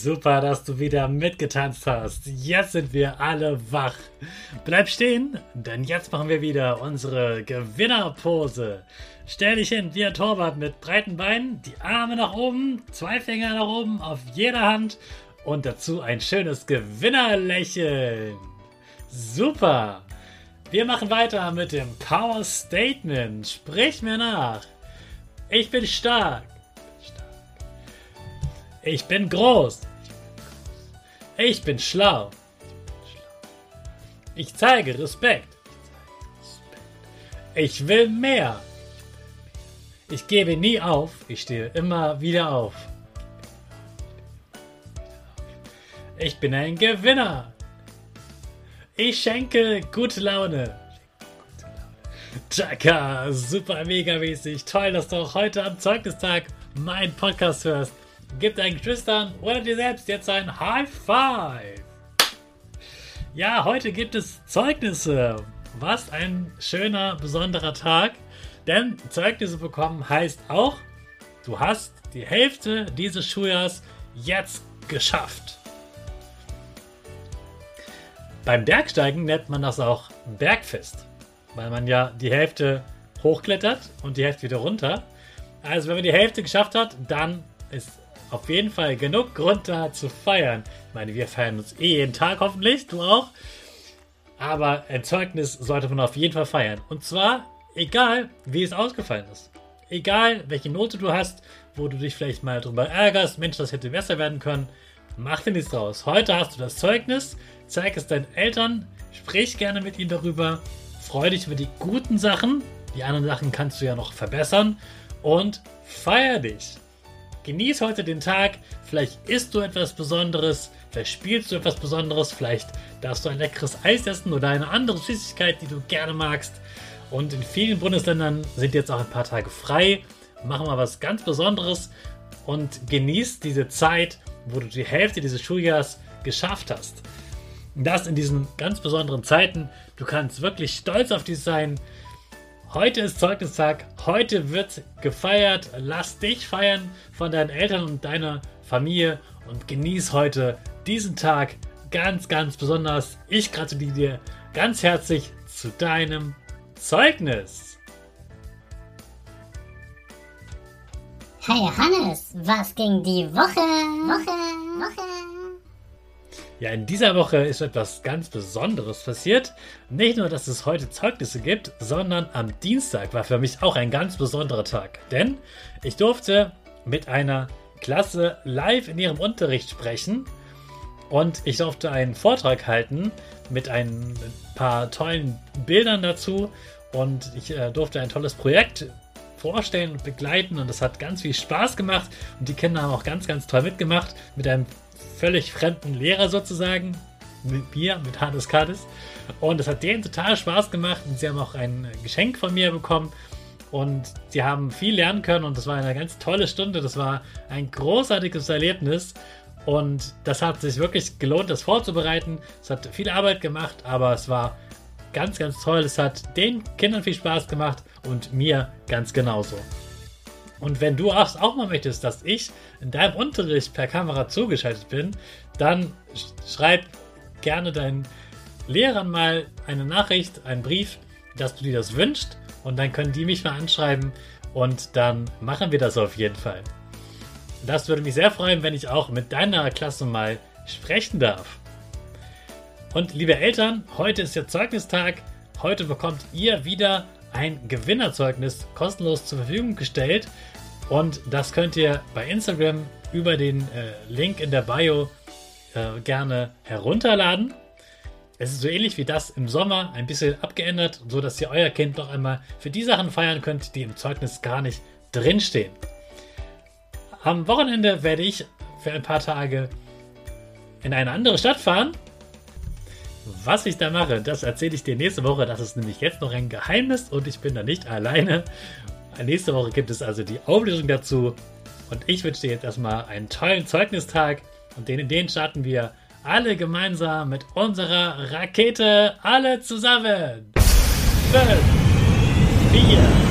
Super, dass du wieder mitgetanzt hast. Jetzt sind wir alle wach. Bleib stehen, denn jetzt machen wir wieder unsere Gewinnerpose. Stell dich hin wie ein Torwart mit breiten Beinen, die Arme nach oben, zwei Finger nach oben auf jeder Hand und dazu ein schönes Gewinnerlächeln. Super. Wir machen weiter mit dem Power Statement. Sprich mir nach. Ich bin stark. Ich bin groß. Ich bin schlau. Ich zeige Respekt. Ich will mehr. Ich gebe nie auf. Ich stehe immer wieder auf. Ich bin ein Gewinner. Ich schenke gute Laune. Chaka, super mega mäßig. Toll, dass du auch heute am Zeugnistag meinen Podcast hörst. Gib deinen Geschwistern oder dir selbst jetzt ein High Five. Ja, heute gibt es Zeugnisse. Was ein schöner, besonderer Tag. Denn Zeugnisse bekommen heißt auch, du hast die Hälfte dieses Schuljahrs jetzt geschafft. Beim Bergsteigen nennt man das auch Bergfest, weil man ja die Hälfte hochklettert und die Hälfte wieder runter. Also wenn man die Hälfte geschafft hat, dann ist auf jeden Fall genug Grund da zu feiern. Ich meine, wir feiern uns eh jeden Tag hoffentlich, du auch. Aber ein Zeugnis sollte man auf jeden Fall feiern. Und zwar egal, wie es ausgefallen ist. Egal, welche Note du hast, wo du dich vielleicht mal drüber ärgerst, Mensch, das hätte besser werden können. Mach dir nichts draus. Heute hast du das Zeugnis, zeig es deinen Eltern, sprich gerne mit ihnen darüber, freu dich über die guten Sachen, die anderen Sachen kannst du ja noch verbessern und feier dich. Genieß heute den Tag. Vielleicht isst du etwas Besonderes, vielleicht spielst du etwas Besonderes, vielleicht darfst du ein leckeres Eis essen oder eine andere Süßigkeit, die du gerne magst. Und in vielen Bundesländern sind jetzt auch ein paar Tage frei. Mach mal was ganz Besonderes und genieß diese Zeit, wo du die Hälfte dieses Schuljahrs geschafft hast. Das in diesen ganz besonderen Zeiten. Du kannst wirklich stolz auf dich sein. Heute ist Zeugnistag, heute wird gefeiert. Lass dich feiern von deinen Eltern und deiner Familie und genieß heute diesen Tag ganz, ganz besonders. Ich gratuliere dir ganz herzlich zu deinem Zeugnis. Hey Hannes, was ging die Woche? Woche, Woche. Ja, in dieser Woche ist etwas ganz Besonderes passiert. Nicht nur, dass es heute Zeugnisse gibt, sondern am Dienstag war für mich auch ein ganz besonderer Tag. Denn ich durfte mit einer Klasse live in ihrem Unterricht sprechen und ich durfte einen Vortrag halten mit ein paar tollen Bildern dazu und ich äh, durfte ein tolles Projekt vorstellen und begleiten und das hat ganz viel Spaß gemacht und die Kinder haben auch ganz, ganz toll mitgemacht mit einem völlig fremden Lehrer sozusagen, mit mir, mit Hannes Kades. Und es hat denen total Spaß gemacht und sie haben auch ein Geschenk von mir bekommen. Und sie haben viel lernen können und das war eine ganz tolle Stunde. Das war ein großartiges Erlebnis. Und das hat sich wirklich gelohnt, das vorzubereiten. Es hat viel Arbeit gemacht, aber es war ganz, ganz toll. Es hat den Kindern viel Spaß gemacht und mir ganz genauso. Und wenn du auch mal möchtest, dass ich in deinem Unterricht per Kamera zugeschaltet bin, dann schreib gerne deinen Lehrern mal eine Nachricht, einen Brief, dass du dir das wünschst. Und dann können die mich mal anschreiben und dann machen wir das auf jeden Fall. Das würde mich sehr freuen, wenn ich auch mit deiner Klasse mal sprechen darf. Und liebe Eltern, heute ist der Zeugnistag. Heute bekommt ihr wieder ein Gewinnerzeugnis kostenlos zur Verfügung gestellt. Und das könnt ihr bei Instagram über den äh, Link in der Bio äh, gerne herunterladen. Es ist so ähnlich wie das im Sommer, ein bisschen abgeändert, so dass ihr euer Kind noch einmal für die Sachen feiern könnt, die im Zeugnis gar nicht drinstehen. Am Wochenende werde ich für ein paar Tage in eine andere Stadt fahren. Was ich da mache, das erzähle ich dir nächste Woche. Das ist nämlich jetzt noch ein Geheimnis und ich bin da nicht alleine. Nächste Woche gibt es also die Auflösung dazu. Und ich wünsche dir jetzt erstmal einen tollen Zeugnistag. Und den, den starten wir alle gemeinsam mit unserer Rakete. Alle zusammen. 5, 4,